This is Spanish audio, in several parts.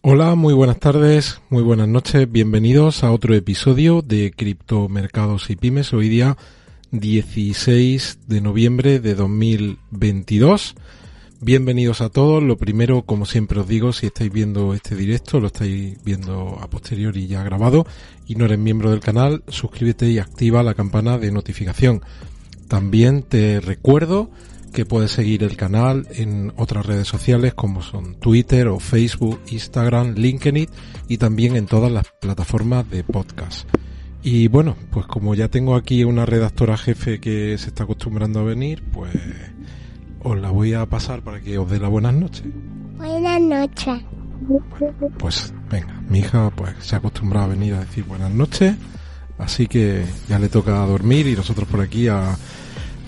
Hola, muy buenas tardes, muy buenas noches, bienvenidos a otro episodio de Criptomercados y Pymes, hoy día 16 de noviembre de 2022. Bienvenidos a todos, lo primero, como siempre os digo, si estáis viendo este directo, lo estáis viendo a posteriori ya grabado y no eres miembro del canal, suscríbete y activa la campana de notificación. También te recuerdo que puedes seguir el canal en otras redes sociales como son Twitter o Facebook, Instagram, LinkedIn y también en todas las plataformas de podcast. Y bueno, pues como ya tengo aquí una redactora jefe que se está acostumbrando a venir, pues os la voy a pasar para que os dé las buenas noches. Buenas noches. Pues venga, mi hija pues se ha acostumbrado a venir a decir buenas noches, así que ya le toca dormir y nosotros por aquí a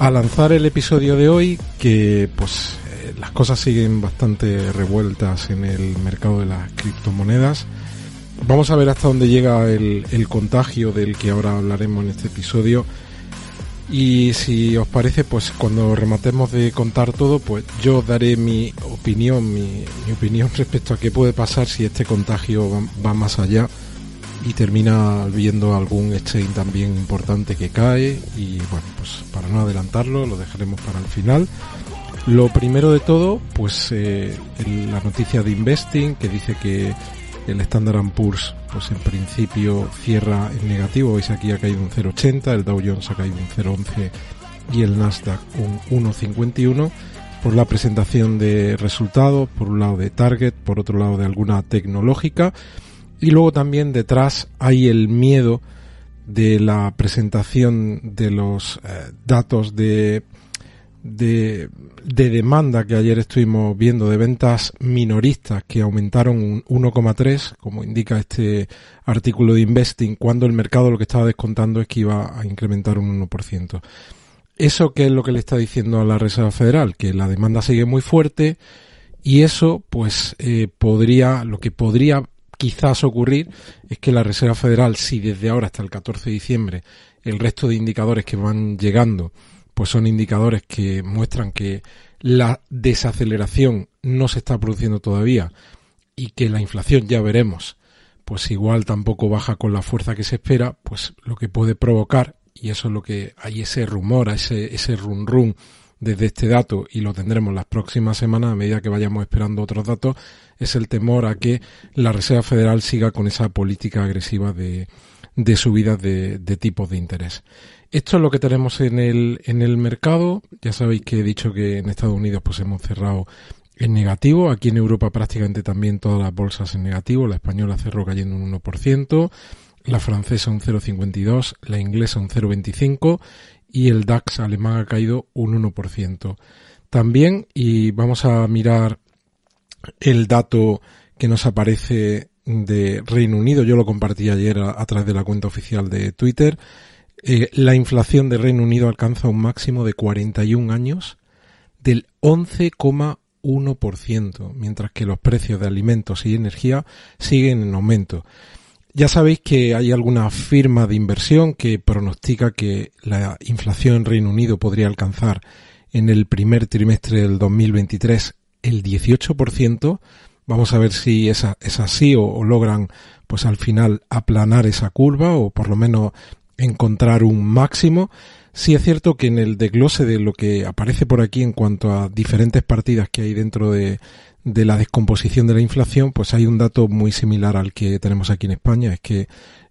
a lanzar el episodio de hoy que pues eh, las cosas siguen bastante revueltas en el mercado de las criptomonedas. Vamos a ver hasta dónde llega el, contagio del que ahora hablaremos en este episodio. Y si os parece, pues cuando rematemos de contar todo, pues yo daré mi opinión, mi, opinión respecto a qué puede pasar si este contagio va más allá y termina viendo algún exchange también importante que cae y bueno pues para no adelantarlo lo dejaremos para el final. Lo primero de todo pues eh, la noticia de investing que dice que el Standard Poor's pues en principio cierra en negativo. Veis aquí ha caído un 0,80 el Dow Jones ha caído un 0,11 y el Nasdaq un 1,51 por la presentación de resultados por un lado de Target por otro lado de alguna tecnológica y luego también detrás hay el miedo de la presentación de los eh, datos de, de, de, demanda que ayer estuvimos viendo de ventas minoristas que aumentaron un 1,3, como indica este artículo de Investing, cuando el mercado lo que estaba descontando es que iba a incrementar un 1%. ¿Eso qué es lo que le está diciendo a la Reserva Federal? Que la demanda sigue muy fuerte y eso pues eh, podría, lo que podría quizás ocurrir es que la Reserva Federal, si desde ahora hasta el 14 de diciembre el resto de indicadores que van llegando, pues son indicadores que muestran que la desaceleración no se está produciendo todavía y que la inflación ya veremos, pues igual tampoco baja con la fuerza que se espera, pues lo que puede provocar, y eso es lo que hay ese rumor, ese, ese run run desde este dato y lo tendremos las próximas semanas a medida que vayamos esperando otros datos, es el temor a que la Reserva Federal siga con esa política agresiva de, de subidas de, tipos de interés. Esto es lo que tenemos en el, en el mercado. Ya sabéis que he dicho que en Estados Unidos pues hemos cerrado en negativo. Aquí en Europa prácticamente también todas las bolsas en negativo. La española cerró cayendo un 1%, la francesa un 0,52, la inglesa un 0,25 y el DAX alemán ha caído un 1%. También, y vamos a mirar el dato que nos aparece de Reino Unido, yo lo compartí ayer a, través de la cuenta oficial de Twitter, eh, la inflación de Reino Unido alcanza un máximo de 41 años del 11,1%, mientras que los precios de alimentos y energía siguen en aumento. Ya sabéis que hay alguna firma de inversión que pronostica que la inflación en Reino Unido podría alcanzar en el primer trimestre del 2023 el 18%. Vamos a ver si es, así o, o, logran pues al final aplanar esa curva o por lo menos encontrar un máximo. Sí es cierto que en el desglose de lo que aparece por aquí en cuanto a diferentes partidas que hay dentro de, de la descomposición de la inflación, pues hay un dato muy similar al que tenemos aquí en España, es que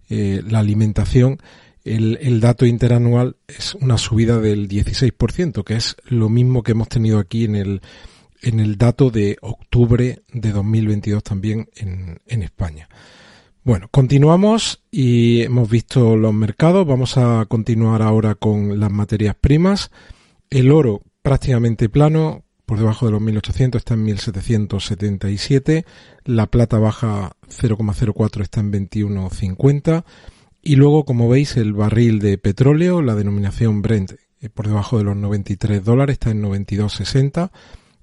eh, la alimentación, el, el, dato interanual es una subida del 16%, que es lo mismo que hemos tenido aquí en el, en el dato de octubre de 2022 también en, en España. Bueno, continuamos y hemos visto los mercados. Vamos a continuar ahora con las materias primas. El oro prácticamente plano, por debajo de los 1800, está en 1777. La plata baja 0,04 está en 21,50. Y luego, como veis, el barril de petróleo, la denominación Brent, eh, por debajo de los 93 dólares, está en 92,60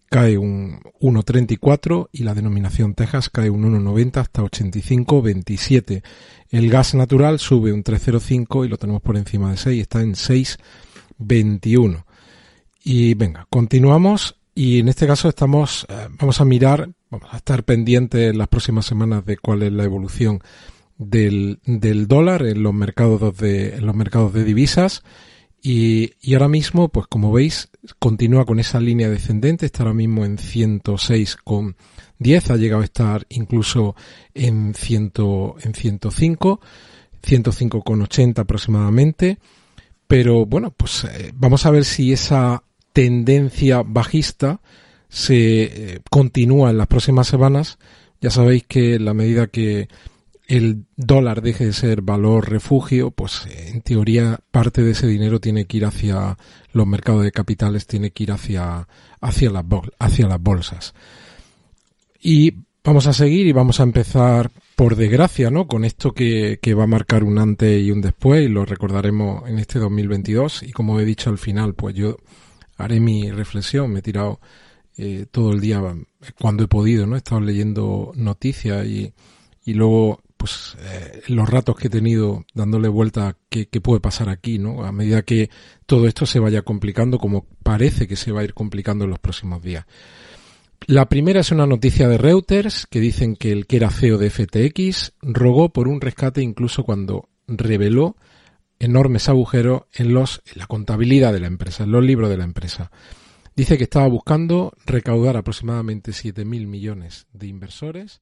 cae un 1,34 y la denominación Texas cae un 1,90 hasta 85,27. El gas natural sube un 3,05 y lo tenemos por encima de 6, está en 6,21. Y venga, continuamos y en este caso estamos, eh, vamos a mirar, vamos a estar pendientes en las próximas semanas de cuál es la evolución del, del dólar en los mercados de, en los mercados de divisas y, y, ahora mismo, pues como veis, continúa con esa línea descendente, está ahora mismo en 106,10, ha llegado a estar incluso en, 100, en 105, 105,80 aproximadamente. Pero bueno, pues eh, vamos a ver si esa tendencia bajista se eh, continúa en las próximas semanas. Ya sabéis que la medida que el dólar deje de ser valor refugio, pues en teoría parte de ese dinero tiene que ir hacia los mercados de capitales, tiene que ir hacia, hacia, las, hacia las bolsas. Y vamos a seguir y vamos a empezar por desgracia, ¿no? Con esto que, que va a marcar un antes y un después y lo recordaremos en este 2022 y como he dicho al final, pues yo haré mi reflexión, me he tirado eh, todo el día cuando he podido, ¿no? He estado leyendo noticias y, y luego pues eh, los ratos que he tenido dándole vuelta a qué, puede pasar aquí, ¿no? A medida que todo esto se vaya complicando, como parece que se va a ir complicando en los próximos días. La primera es una noticia de Reuters que dicen que el que era CEO de FTX rogó por un rescate incluso cuando reveló enormes agujeros en los en la contabilidad de la empresa, en los libros de la empresa. Dice que estaba buscando recaudar aproximadamente 7.000 millones de inversores